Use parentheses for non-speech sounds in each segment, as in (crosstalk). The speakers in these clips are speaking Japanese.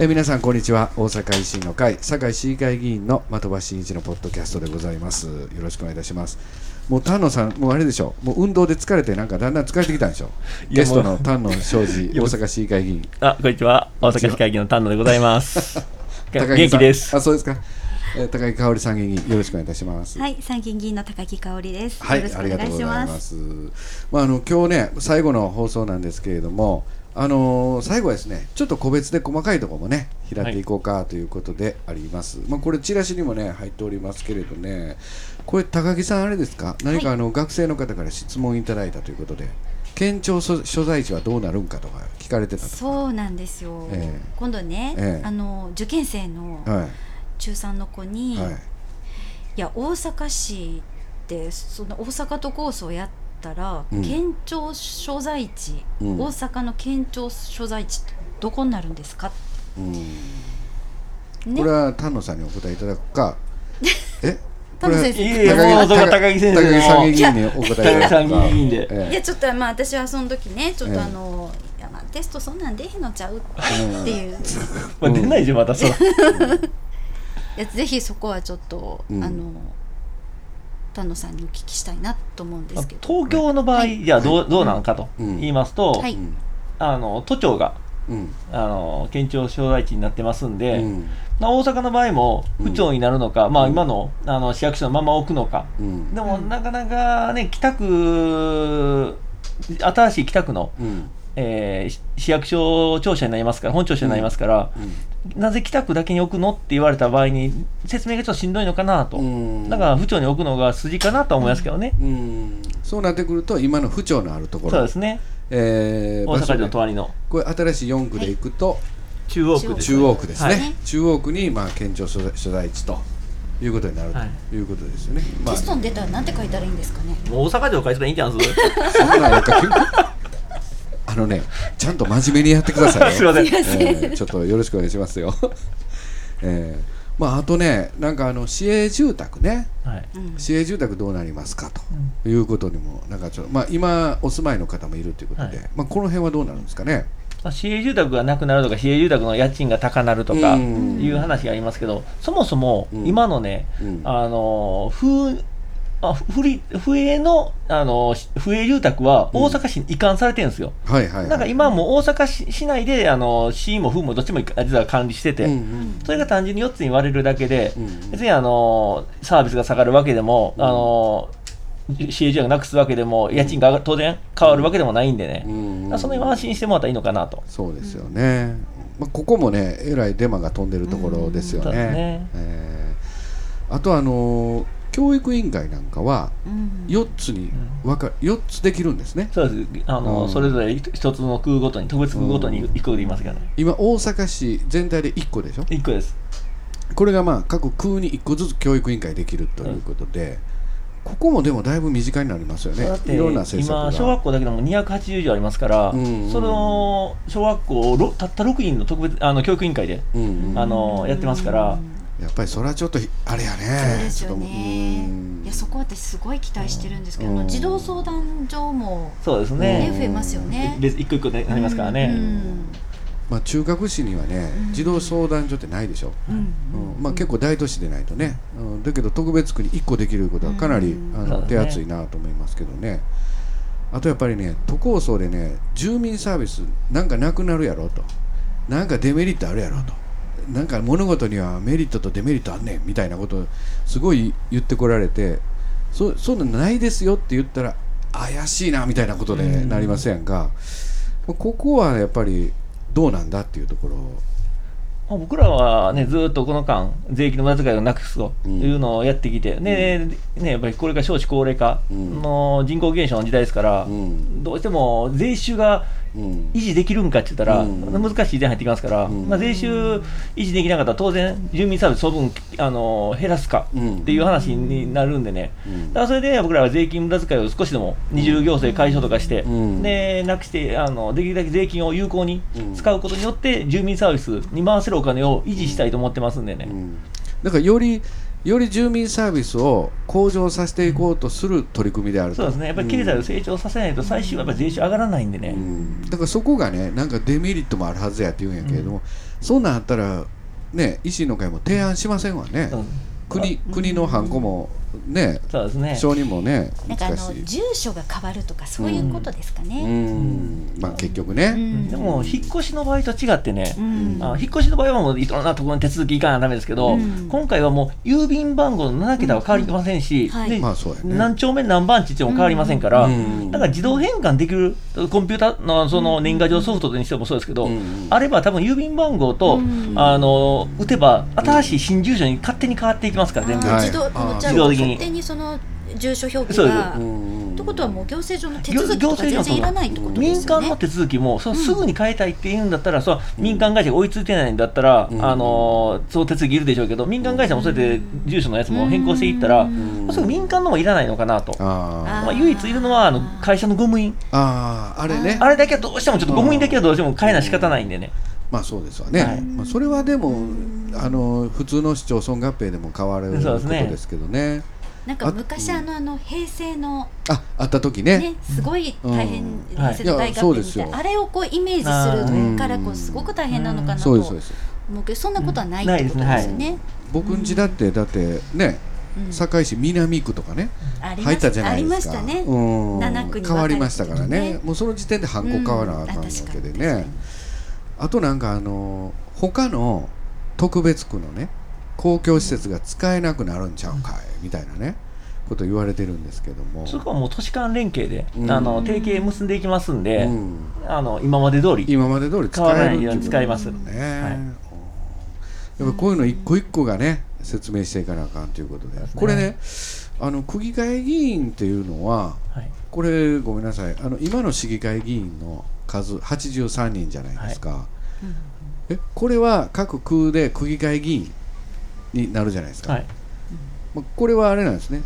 え皆さんこんにちは大阪維新の会堺市議会議員の的場真一のポッドキャストでございますよろしくお願いいたしますもう丹野さんもうあれでしょもう運動で疲れてなんかだんだん疲れてきたんでしょいやゲストの丹野庄司 (laughs) 大阪市議会議員あ、こんにちは。大阪市会議の丹野でございます。(laughs) 高木さん元気です。あそうですか、えー高木香織参議院議員よろしくお願いいたしますはい、参議院議員の高木香織です。はい、ありがとうご。ざいますす。まああの今日ね最後の放送なんですけれども、あのー最後はですねちょっと個別で細かいところもね開いていこうかということであります。まあこれチラシにもね入っておりますけれどね、これ高木さんあれですか？何かあの、学生の方から質問いただいたということで。県庁所所在地はどうなるんかとか聞かれてたとそうなんですよ。ええ今度ね、ええあの受験生のは中3の子に、い、い、はい、や大阪市でその大阪都構想やったら、うん。県庁所在地、うん。大阪の県庁所在地ってどこになるんですか？うん。ね。これ、は丹野さんにお答えいただくか、(laughs) え？先生。いえいえもうそこは高木先生の。高木参議員に (laughs) お答えいやちょっとまあ私はその時ねちょっええとあの、いやまあテストそんなん出へんのちゃうっていう、まあ、出ないでしょ、またその。(laughs) いやぜひそこはちょっと、うん。あの丹野さんにお聞きしたいなと思うんですけど。東京の場合、じゃあどうどうなのかとうん。言いますと、はい。うんあの都庁がうん。あの県庁所在地になってますんで、うん。まあ大阪の場合もうん。府庁になるのか、まあ今のあの市役所のまま置くのか、うん。でもなかなかね、北区、新しい北区の、うんえーし市役所庁舎になりますから、本庁舎になりますから、なぜ北区だけに置くのって言われた場合に、説明がちょっとしんどいのかなと、うん。だから府庁に置くのが筋かなとは思いますけどね、うん。そうなってくると今の府庁のあるところ。そうですね、えー大阪城の隣の。これ新しい4区で行くと中央区です、中央区ですね、はい。中央区にまあ県庁所在所在地ということになるはい。ということですよね、まあ。テストに出たらなんて書いたらいいんですかね。もう大阪城書いてたらいいんじゃんすそんなんや。ったらあのねちゃんと真面目にやってくださいね。(laughs) すいません。えーちょっとよろしくお願いしますよ。(laughs) えーまああとねなんかあの市営住宅ね。はい。うん。市営住宅どうなりますかと。いうことにもなんかちょっとまあ今お住まいの方もいるということで、はい。まあこの辺はどうなるんですかね？まあ、市営住宅がなくなるとか、市営住宅の家賃が高なるとかうん。いう話がありますけど、そもそもうん。今のね、うん。あの風あ不利不営のあの不営住宅は大阪市に移管されてるんですよ。はいはい、はい。なんか今も大阪市市内であの市も府もどっちも実は管理してて、うんうん。それが単純に4つに割れるだけで、うん別にあのサービスが下がるわけでも、あの市営住宅なくすわけでも、家賃が当然変わるわけでもないんでね、うんその辺は安心してもらったらいいのかなと。そうですよね。まあここもねえらいデマが飛んでるところですよね。ね。えー。あとあのー教育委員会なんかはうん。4つに分か4つできるんですね。そうです。あの、うんそれぞれ一つの区ごとに、特別区ごとに1個で言いますけどね、今大阪市全体で1個でしょ？1個です。これがまあ各区に1個ずつ教育委員会できるということで、ここもでもだいぶ身近になりますよね。いろんな政策が。今、小学校だけでも280以上ありますから、うん。その小学校ろたった6人の特別あの教育委員会で、うんうんあのやってますから、やっぱりそれはちょっとあれやね。そうですよちょっとねうん。いやそこは私すごい期待してるんですけど、児童相談所もそうですね、ね増えますよね。別一個一個でなりますからね。うん。まあ、中核市にはねうん。児童相談所ってないでしょ、うん。うん。まあ、結構大都市でないとね、うん、だけど特別区に1個できることはかなり、うん。あの手厚いなと思いますけどね。あとやっぱりね都構想でね住民サービスなんかなくなるやろと。なんかデメリットあるやろとなんか物事にはメリットとデメリットあんねんみたいなことをすごい言ってこられてそそんなんないですよって言ったら怪しいなみたいなことでうんなりませんが、ここはやっぱりどうなんだっていうところ。まあ僕らはね、ずーっとこの間、税金の無駄遣いをなくすというのをやってきて、でね、やっぱりこれから少子高齢化の人口減少の時代ですから、うん。どうしても税収がうん維持できるんかって言ったら、うん。難しい時代入ってきますから、うん。まあ、税収維持できなかったら当然住民サービスその分あの減らすかうん。っていう話になるんでね、うん。だからそれで僕らは税金無駄遣いを少しでも二重行政解消とかして、うん。でなくしてあのできるだけ税金を有効に使うことによって住民サービスに回せるお金を維持したいと思ってますんでね、うん。だからよりより住民サービスを向上させていこうとする取り組みであると。そうですね、やっぱり経済を成長させないと、最終はやっぱり税収上がらないんでね、うん。だからそこがねなんかデメリットもあるはずやって言うんやけれども、そんなんあったらね維新の会も提案しませんわね、うん。国国のハンコもねそうですね、承認もねなんかあの住所が変わるとかそういうことですかうね。ん。まあ結局ね、うん。でも、引っ越しの場合と違ってね、うん。あ引っ越しの場合はもういろんなところに手続き行かなダメですけど、うん。今回はもう郵便番号の7桁は変わりませんし、うん。はい。でまあそうやね。何丁目何番地っても変わりませんから、うん。だから自動変換できるコンピューターのその年賀状ソフトにしてもそうですけど、うん。あれば多分郵便番号と、うん。あの打てば新しい新住所に勝手に変わっていきますから、全部。自動的に勝手にその住所表記が。うんってことはもう行政上の手行続きとか全行政上然いらないってことです民よね。間の手続きもそうすぐに変えたいって言うんだったら、そう民間会社が追いついてないんだったら、うんあのその手続きいるでしょうけど、民間会社もそれで住所のやつも変更していったら、うんまあ、それ民間のもいらないのかなと。まあ、唯一いるのはあの会社のゴム印、あーあれね。あれだけはどうしてもちょっとゴム印だけはどうしても変えな仕方ないんでね。まあそうですわね、はい。まあ、それはでもあの普通の市町村合併でも変わることですけどねなんか昔あのあの平成のああった時ね。ねすごい大変大合併みたいですよ。なあれをこうイメージするからこうすごく大変なのかなとそうですそうです思うけどそんなことはないってことですよね。僕ん家だってだってねうん。堺市南区とかね入ったじゃありないですか。ましたね。うん。七区に変わりましたからね。もうその時点でハンコ変わらなあかんわけでね、あとなんかあの他の特別区のね公共施設が使えなくなるんちゃうかいみたいなねこと言われてるんですけども。そこはもう都市間連携で、うん。あの提携結んでいきますんで、うん。あの今まで通り、今まで通り使えないように使います。ね、はい。うんやっぱこういうの一個一個がね説明していかなあかんということで。ね。これねあの区議会議員っていうのははい。これごめんなさい。あの今の市議会議員の数83人じゃないですか、えこれは各区で区議会議員になるじゃないですか、はい、まあこれはあれなんですね。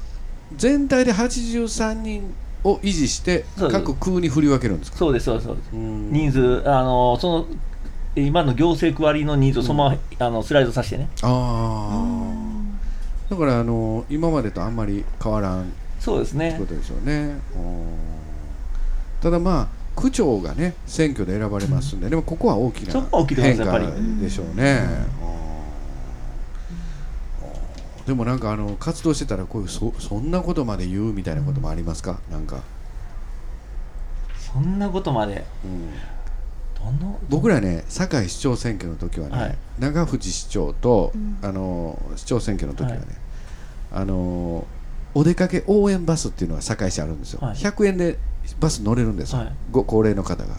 全体で83人を維持して各区に振り分けるんですか？そうです、そうです、人数、あのその今の行政区割りの人数をそのまま、あのスライドさせてね、ああだからあの今までとあんまり変わらんそうですね。こ、とでしょうね。うん。ただまあ区長がね選挙で選ばれますんで、でもここは大きな変化でしょうね、うんでもなんかあの活動してたらこういうそそんなことまで言うみたいなこともありますか？なんか、そんなことまで、うん。どの？僕らね堺市長選挙の時はね、はい。長藤市長と、うん。あの市長選挙の時はね、はい。あのお出かけ応援バスっていうのが堺市あるんですよ、はい。100円でバス乗れるんですよ、はい。ご高齢の方が。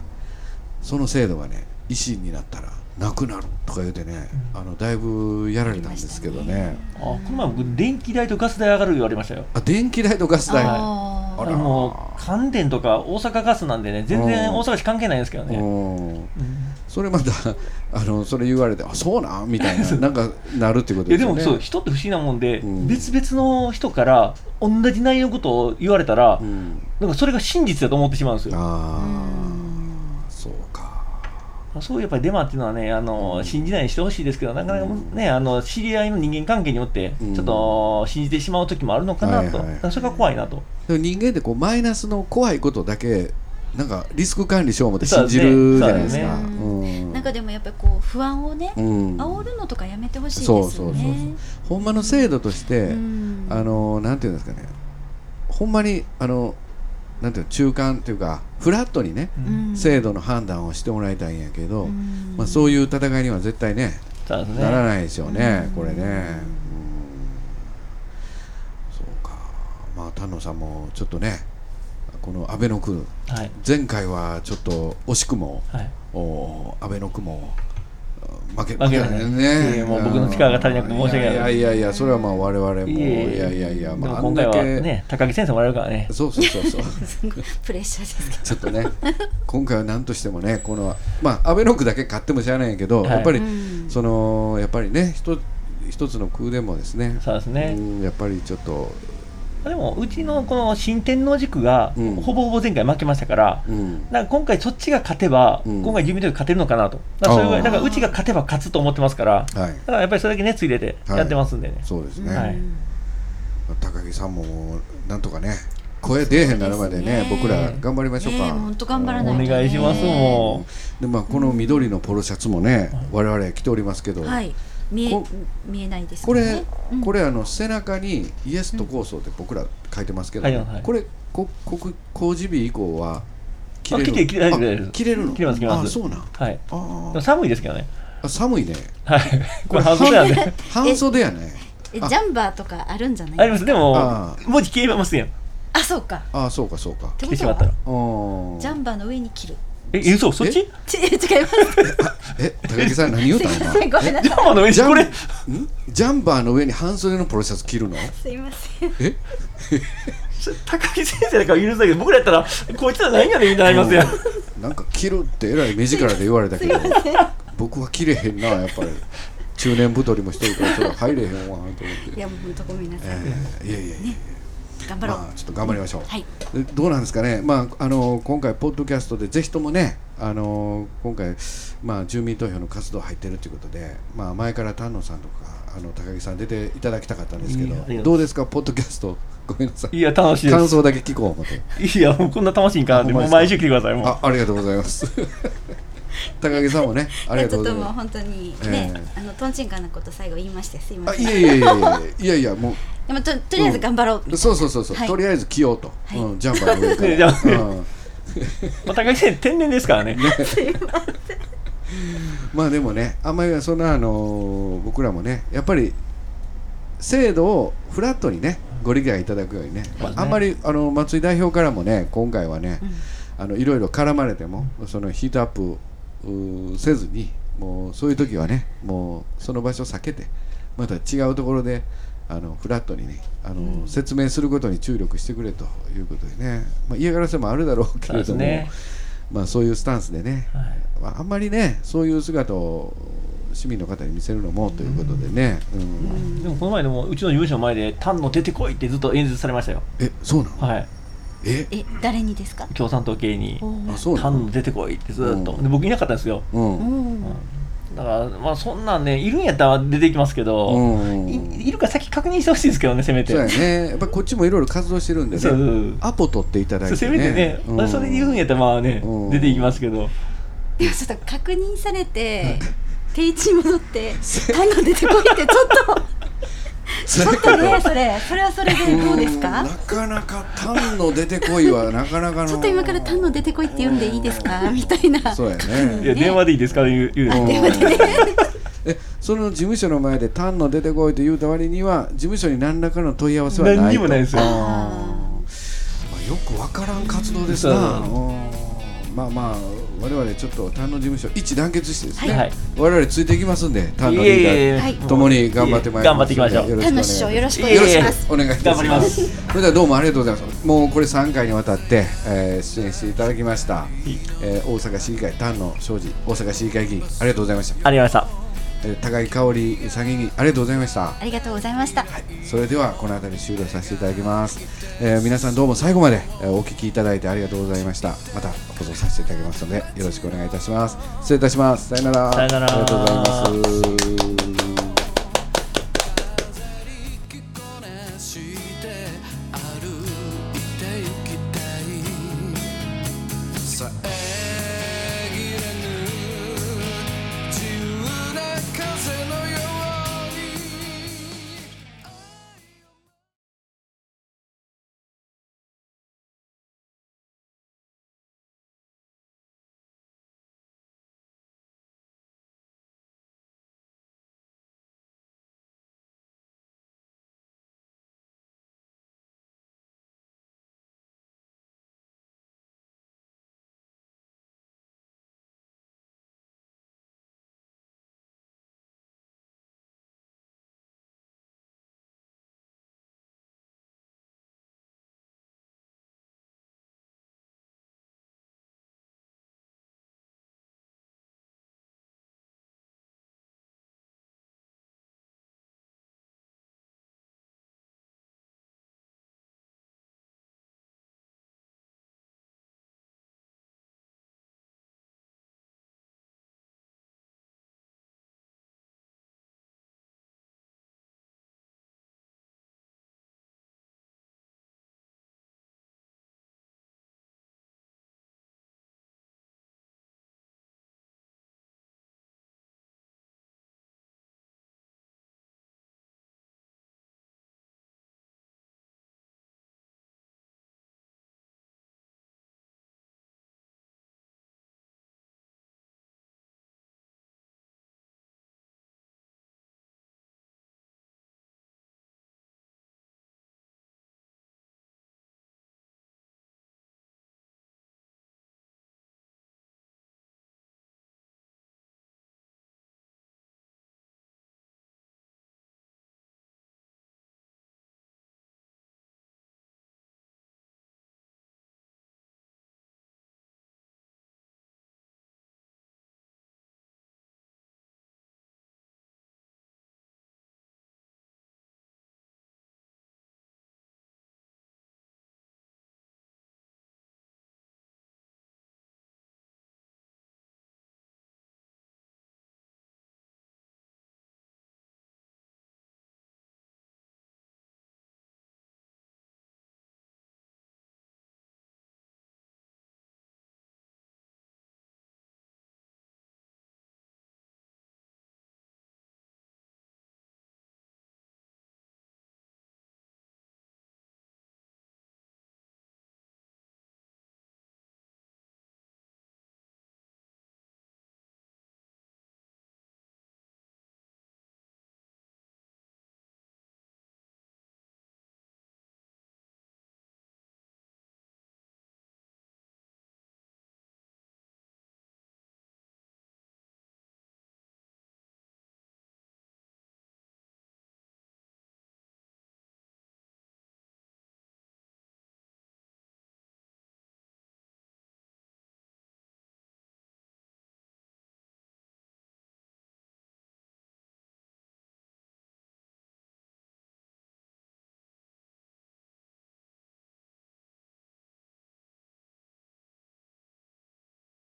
その制度がね維新になったらなくなるとか言うてね、あのだいぶやられたんですけどね。あこの前僕、電気代とガス代上がる言われましたよ。あ電気代とガス代。あーあら。もう関電とか大阪ガスなんでね、全然うん。大阪市関係ないんですけどね。うん。うん。それまた (laughs) あのそれ言われてあそうなんみたいななんかなるってことですよね。でもそう人って不思議なもんで、うん。別々の人から同じ内容のことを言われたら、うん。なんかそれが真実だと思ってしまうんですよ。ああそういうやっぱりデマっていうのはね、あのうん。信じないようにしてほしいですけど、なかなかね、あの知り合いの人間関係によって、うん。ちょっと信じてしまう時もあるのかなと、はいはいそれが怖いなと。人間ってこうマイナスの怖いことだけなんかリスク管理しよう思って信じるじゃないですか。そうですね。うん。なんかでもやっぱりこう不安をね、うん。煽るのとかやめてほしいですよね。そうそうそうそう。ほんまの制度として、うん。あのなんていうんですかね。ほんまにあのなんていうの中間っていうかフラットにね、うん。制度の判断をしてもらいたいんやけど、うん。まあ、そういう戦いには絶対ねね。ならないでしょうね、うん。これね、うん。そうか。まあ丹野さんもちょっとねこの安倍の区はい。前回はちょっと惜しくもはい。お安倍の区も負け負けましたね。いやもう僕の力が足りなくて申し訳ない。いやいやいやそれはまあ我々もいいえ。いえやいやいやでまあ今回はんだけ。ね、高木先生もらえるからね。そうそうそうそう。(laughs) プレッシャーですけど。ちょっとね今回は何としてもねこのまあ安倍の区だけ勝ってもしゃあないんやけど、はい。やっぱりうん。そのやっぱりね一つ一つの区でもですね。そうですね。うんやっぱりちょっとでもうちのこの新天王塾がうん。ほぼほぼ前回負けましたから、うん。なんか今回そっちが勝てば、うん。今回自民党が勝てるのかなと。だからそれぐらいだからうちが勝てば勝つと思ってますからだはい。からやっぱりそれだけ熱入れてやってますんでね、そうですね、はい。高木さんもなんとかね声出えへんなるまでねそうですね。僕ら頑張りましょうか、本当頑張らないとね。お願いしますもでまあこの緑のポロシャツもね、我々着ておりますけど、はい見えこ見えないですこれうん。これあの背中にイエスと構想って僕ら書いてますけど、はいはいこれこ国工事日以降は着れるあ着て着れるあ着れる着れるの？着れます着れます。あそうなん。はい。であも寒いですけどね。あ寒いね。はい。(laughs) これ半袖なんで半袖やね。あ。えジャンバーとかあるんじゃない？あります。でもあ文字消えますやん。あそうか。あそうかそうか。ってこと来てしまったら。はうんジャンバーの上に着るええ嘘？そっち？ち (laughs) 違います。え高木さん何言うたのすいませんごめんなジさャンバーの上にジャンこれ。ん？ジャンバーの上に半袖のポロシャツ着るの？いすいません。え？高木先生だから許すだけど僕らやったらこいつら何やねんみたいになりますやん。なんか着るってえらい目力で言われたけど僕は着れへんなやっぱり。中年太りもしてるからそれは入れへんわと思って。いやもう本当ごめんなさい、えーいやいやいや、頑張ろう、まあ、ちょっと頑張りましょう、はい。でどうなんですかね、まあ、あの今回、ポッドキャストでぜひともね、あの今回、まあ、住民投票の活動入ってるということで、まあ、前から丹野さんとかあの高木さん出ていただきたかったんですけど、どうですか、ポッドキャスト、(laughs) ごめんなさい、いや楽しいです。感想だけ聞こう思って。いやもうこんな楽しいんかなってもう毎週来てくださいもう。あありがとうございます。(laughs) 高木さんもね、ありがとうございいやちょっともうま本当にね、えあのとんちんかんなこと最後言いましてすいません。いやいやいやいやいやいや、もでもととりあえず頑張ろう。う、そうそうそうそう、はい。とりあえず着ようと、はい。うん、ジャンパーの上から。ねジャンうん。(laughs) まあ高木先生天然ですからね。(laughs) まあでもね、あんまりそんなあの僕らもね、やっぱり制度をフラットにね、ご理解いただくようにね、まあ、あんまりあの松井代表からもね、今回はね、あのいろいろ絡まれても、そのヒートアップうーせずに、もうそういう時はね、もうその場所を避けて、また違うところであのフラットにねあの、説明することに注力してくれということでね、まあ、嫌がらせもあるだろうけれども、ね。まあ、そういうスタンスでね、はい。まあ、あんまりねそういう姿を市民の方に見せるのもということでね、うん。でもこの前でもうちの事務所の前で「丹野出てこい」ってずっと演説されましたよ。えそうなの、はい。え？え誰にですか？共産党系に。あそう「なの？丹野出てこい」ってずっと、うん。で僕いなかったんですよ、うん。うんだからまあそんなんねいるんやったら出てきますけど、うんいいるか先確認してほしいですけどねせめてそうやね。やっぱこっちもいろいろ活動してるんでそうそうねアポ取っていただいてせねめてね、うん。それで言うんやったらまあね、うん。出ていきますけど。いやちょっと確認されて定位置に戻って (laughs) 単語出てこいってちょっとちょっとねそれそれはそれでどうですか？んなかなか単の出てこいはなかなかの。ちょっと今から単語出てこいって言うんでいいですか？みたいな。そうやいね。や電話でいいですか？言う言う。うん電話でね。えその事務所の前で単の出てこいと言うた割には事務所に何らかの問い合わせはないと。何にもないですよ。まあ、よくわからん活動ですな、うん。まあまあ我々ちょっと丹野事務所一致団結してですね、はい。我々ついていきますんで丹野リーえダはいーともに頑張ってまいります。頑張っていきましょう。よろ丹野師匠よろしくお願いします。お願いします。頑張ります。それではどうもありがとうございます。もうこれ3回にわたって、えー出演していただきました、えー大阪市議会丹野庄司大阪市議会議員ありがとうございました、ありがとうございましえー高井香織参議院議員ありがとうございました。ありがとうございました。それではこの辺り終了させていただきます、えー皆さんどうも最後までえーお聞きいただいてありがとうございました。また放送させていただきますのでよろしくお願いいたします。失礼いたします。さよなら。さよなら。ありがとうございます